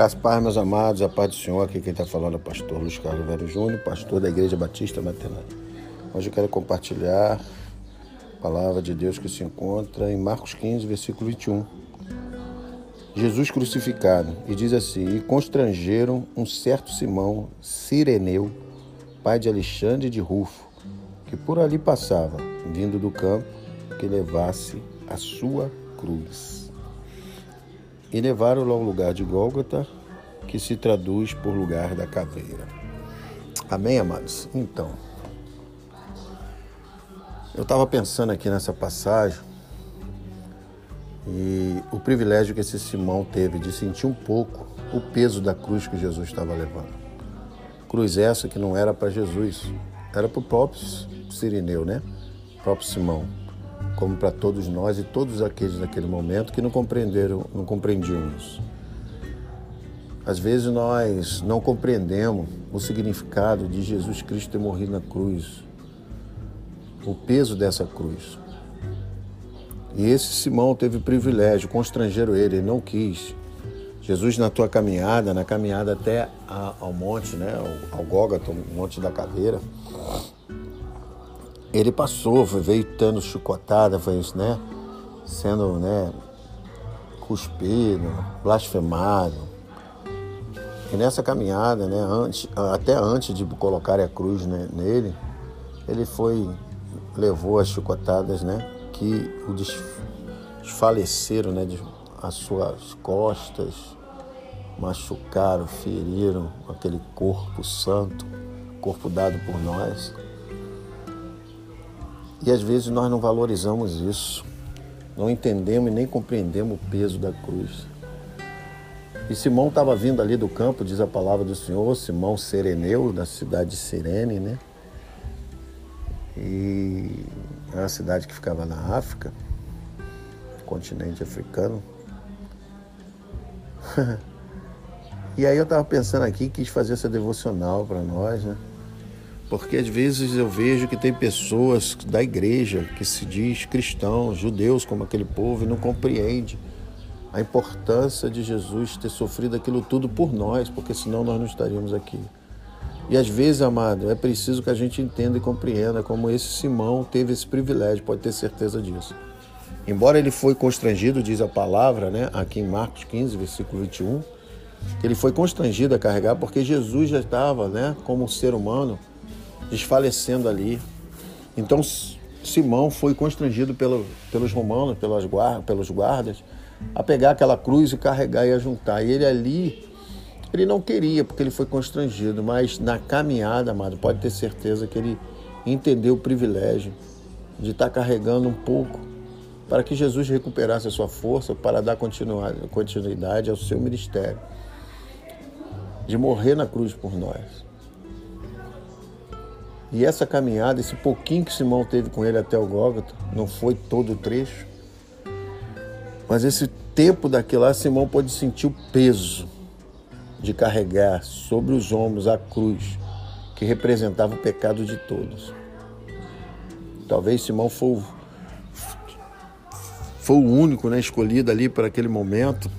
Graças paz, meus amados, a paz do Senhor. Aqui quem está falando é o pastor Luiz Carlos Velho Júnior, pastor da Igreja Batista Materna. Hoje eu quero compartilhar a palavra de Deus que se encontra em Marcos 15, versículo 21. Jesus crucificado, e diz assim: E constrangeram um certo Simão Sireneu, pai de Alexandre de Rufo, que por ali passava, vindo do campo, que levasse a sua cruz e levaram-lo ao lugar de Gólgota, que se traduz por lugar da caveira. Amém, amados? Então, eu estava pensando aqui nessa passagem e o privilégio que esse Simão teve de sentir um pouco o peso da cruz que Jesus estava levando. Cruz essa que não era para Jesus, era para o próprio Sirineu, né? O próprio Simão como para todos nós e todos aqueles naquele momento que não compreenderam, não compreendiam isso. Às vezes nós não compreendemos o significado de Jesus Cristo ter morrido na cruz, o peso dessa cruz. E esse Simão teve privilégio, constrangeram ele, ele não quis. Jesus, na tua caminhada, na caminhada até ao monte, né, ao, ao Gólgota, o monte da caveira, ele passou, veio tendo chicotada, foi né? Sendo, né? Cuspido, blasfemado. E nessa caminhada, né? Antes, até antes de colocar a cruz né, nele, ele foi, levou as chicotadas, né? Que o desfaleceram, né? As suas costas, machucaram, feriram aquele corpo santo, corpo dado por nós. E às vezes nós não valorizamos isso, não entendemos e nem compreendemos o peso da cruz. E Simão estava vindo ali do campo, diz a palavra do Senhor, Simão Sereneu, da cidade de Sirene, né? E é uma cidade que ficava na África, continente africano. e aí eu estava pensando aqui, quis fazer essa devocional para nós, né? Porque às vezes eu vejo que tem pessoas da igreja que se diz cristãos, judeus como aquele povo e não compreende a importância de Jesus ter sofrido aquilo tudo por nós, porque senão nós não estaríamos aqui. E às vezes, amado, é preciso que a gente entenda e compreenda como esse Simão teve esse privilégio, pode ter certeza disso. Embora ele foi constrangido, diz a palavra, né, aqui em Marcos 15, versículo 21, ele foi constrangido a carregar porque Jesus já estava, né, como ser humano, desfalecendo ali. Então Simão foi constrangido pelo, pelos romanos, pelas pelos guardas, a pegar aquela cruz e carregar e a juntar. E ele ali, ele não queria, porque ele foi constrangido, mas na caminhada, amado, pode ter certeza que ele entendeu o privilégio de estar carregando um pouco para que Jesus recuperasse a sua força para dar continuidade ao seu ministério, de morrer na cruz por nós. E essa caminhada, esse pouquinho que Simão teve com ele até o Gólgota, não foi todo o trecho, mas esse tempo daquilo lá, Simão pôde sentir o peso de carregar sobre os ombros a cruz que representava o pecado de todos. Talvez Simão foi, foi o único né, escolhido ali para aquele momento,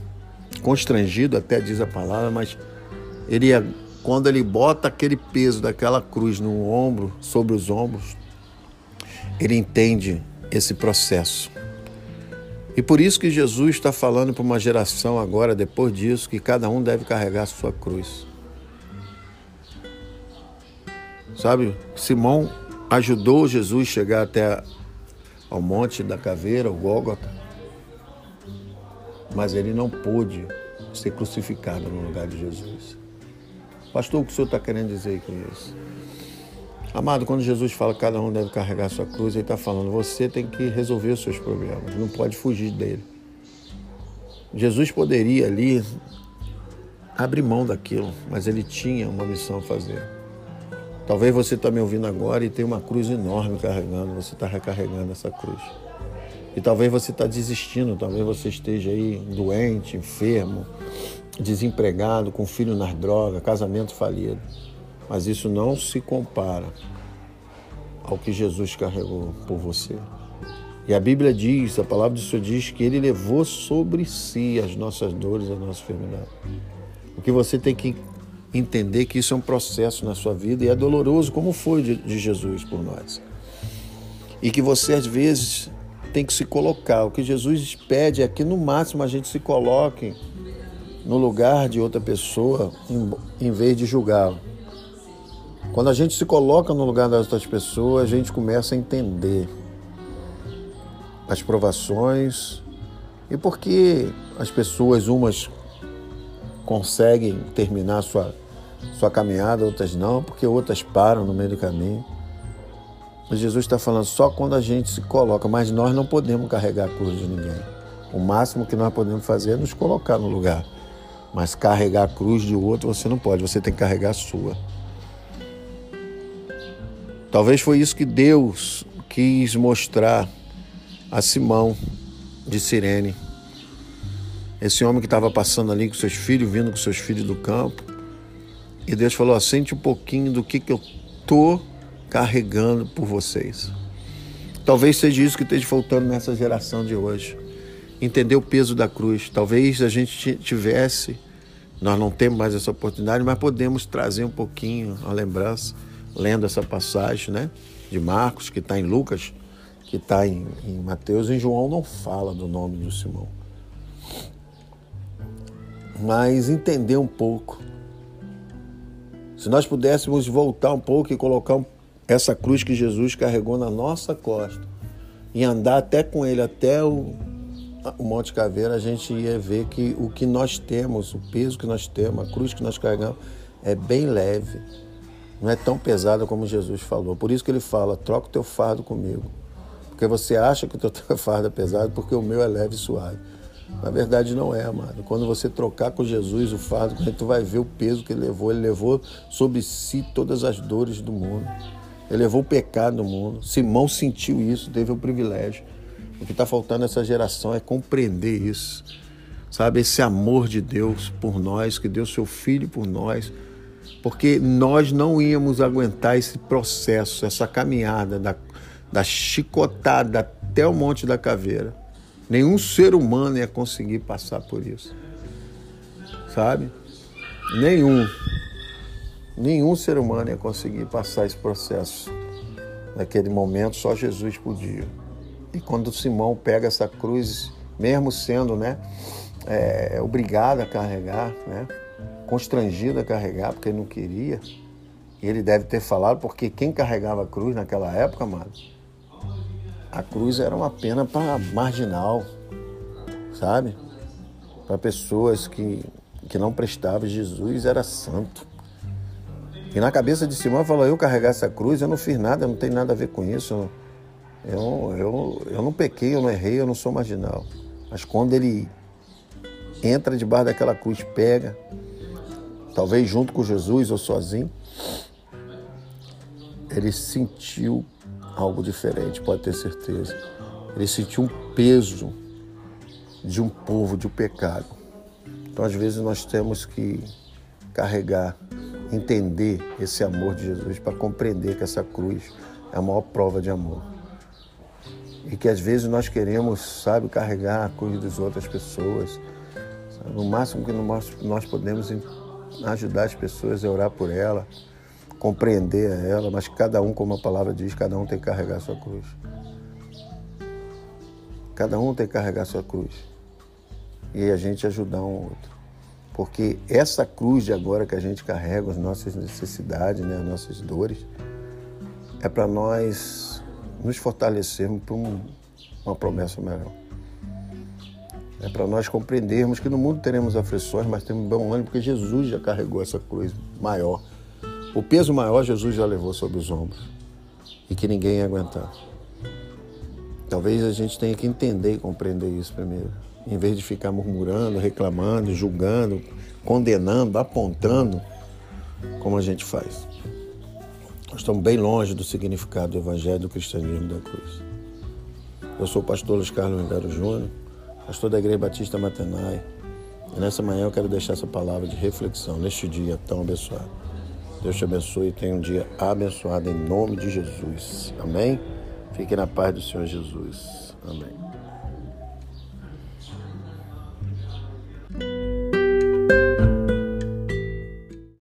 constrangido, até diz a palavra, mas ele ia quando ele bota aquele peso daquela cruz no ombro, sobre os ombros, ele entende esse processo. E por isso que Jesus está falando para uma geração agora, depois disso, que cada um deve carregar a sua cruz. Sabe, Simão ajudou Jesus a chegar até ao Monte da Caveira, o Gólgota, mas ele não pôde ser crucificado no lugar de Jesus. Pastor, o que o senhor está querendo dizer com isso? Amado, quando Jesus fala que cada um deve carregar sua cruz, ele está falando, você tem que resolver os seus problemas, não pode fugir dele. Jesus poderia ali abrir mão daquilo, mas ele tinha uma missão a fazer. Talvez você está me ouvindo agora e tem uma cruz enorme carregando, você está recarregando essa cruz. E talvez você está desistindo, talvez você esteja aí doente, enfermo, desempregado, com filho nas drogas, casamento falido. Mas isso não se compara ao que Jesus carregou por você. E a Bíblia diz, a palavra do Senhor diz que Ele levou sobre si as nossas dores, a nossa enfermidade. O que você tem que entender que isso é um processo na sua vida e é doloroso, como foi de Jesus por nós. E que você, às vezes, tem que se colocar. O que Jesus pede é que, no máximo, a gente se coloque no lugar de outra pessoa em, em vez de julgá-la. Quando a gente se coloca no lugar das outras pessoas, a gente começa a entender as provações e por que as pessoas, umas conseguem terminar sua, sua caminhada, outras não, porque outras param no meio do caminho. Mas Jesus está falando só quando a gente se coloca, mas nós não podemos carregar a cruz de ninguém. O máximo que nós podemos fazer é nos colocar no lugar. Mas carregar a cruz de outro você não pode, você tem que carregar a sua. Talvez foi isso que Deus quis mostrar a Simão de Sirene. Esse homem que estava passando ali com seus filhos, vindo com seus filhos do campo. E Deus falou: sente um pouquinho do que, que eu tô carregando por vocês. Talvez seja isso que esteja faltando nessa geração de hoje. Entender o peso da cruz. Talvez a gente tivesse, nós não temos mais essa oportunidade, mas podemos trazer um pouquinho a lembrança lendo essa passagem né, de Marcos, que está em Lucas, que está em, em Mateus, em João não fala do nome de Simão. Mas entender um pouco. Se nós pudéssemos voltar um pouco e colocar essa cruz que Jesus carregou na nossa costa e andar até com ele até o, o Monte Caveira, a gente ia ver que o que nós temos, o peso que nós temos, a cruz que nós carregamos, é bem leve não é tão pesada como Jesus falou. Por isso que ele fala: troca o teu fardo comigo. Porque você acha que o teu fardo é pesado, porque o meu é leve e suave. Na verdade, não é, amado. Quando você trocar com Jesus o fardo, tu vai ver o peso que ele levou. Ele levou sobre si todas as dores do mundo. Ele levou o pecado do mundo. Simão sentiu isso, teve o privilégio. O que está faltando nessa geração é compreender isso. Sabe, esse amor de Deus por nós, que deu seu filho por nós porque nós não íamos aguentar esse processo, essa caminhada da, da chicotada até o Monte da Caveira. Nenhum ser humano ia conseguir passar por isso. Sabe? Nenhum. Nenhum ser humano ia conseguir passar esse processo. Naquele momento, só Jesus podia. E quando Simão pega essa cruz, mesmo sendo né, é, obrigado a carregar, né, constrangido a carregar porque ele não queria. Ele deve ter falado, porque quem carregava a cruz naquela época, mano, a cruz era uma pena para marginal, sabe? Para pessoas que, que não prestavam. Jesus era santo. E na cabeça de Simão falou: Eu carregar essa cruz, eu não fiz nada, não tenho nada a ver com isso. Eu, eu, eu não pequei, eu não errei, eu não sou marginal. Mas quando ele entra debaixo daquela cruz, pega, talvez junto com Jesus ou sozinho, ele sentiu algo diferente, pode ter certeza. Ele sentiu um peso de um povo, de um pecado. Então, às vezes, nós temos que carregar, entender esse amor de Jesus para compreender que essa cruz é a maior prova de amor. E que às vezes nós queremos, sabe, carregar a cruz das outras pessoas. Sabe? O máximo que nós podemos ajudar as pessoas a orar por ela, compreender ela, mas cada um, como a palavra diz, cada um tem que carregar a sua cruz. Cada um tem que carregar a sua cruz. E a gente ajudar um outro. Porque essa cruz de agora que a gente carrega, as nossas necessidades, né, as nossas dores, é para nós nos fortalecermos para um, uma promessa melhor. É para nós compreendermos que no mundo teremos aflições, mas temos bom ânimo, porque Jesus já carregou essa cruz maior. O peso maior Jesus já levou sobre os ombros e que ninguém ia aguentar. Talvez a gente tenha que entender e compreender isso primeiro, em vez de ficar murmurando, reclamando, julgando, condenando, apontando, como a gente faz. Nós estamos bem longe do significado do Evangelho do cristianismo da cruz. Eu sou o pastor Luiz Carlos Rivero Júnior pastor da Igreja Batista Matenai. E nessa manhã eu quero deixar essa palavra de reflexão neste dia tão abençoado. Deus te abençoe e tenha um dia abençoado em nome de Jesus. Amém? Fique na paz do Senhor Jesus. Amém.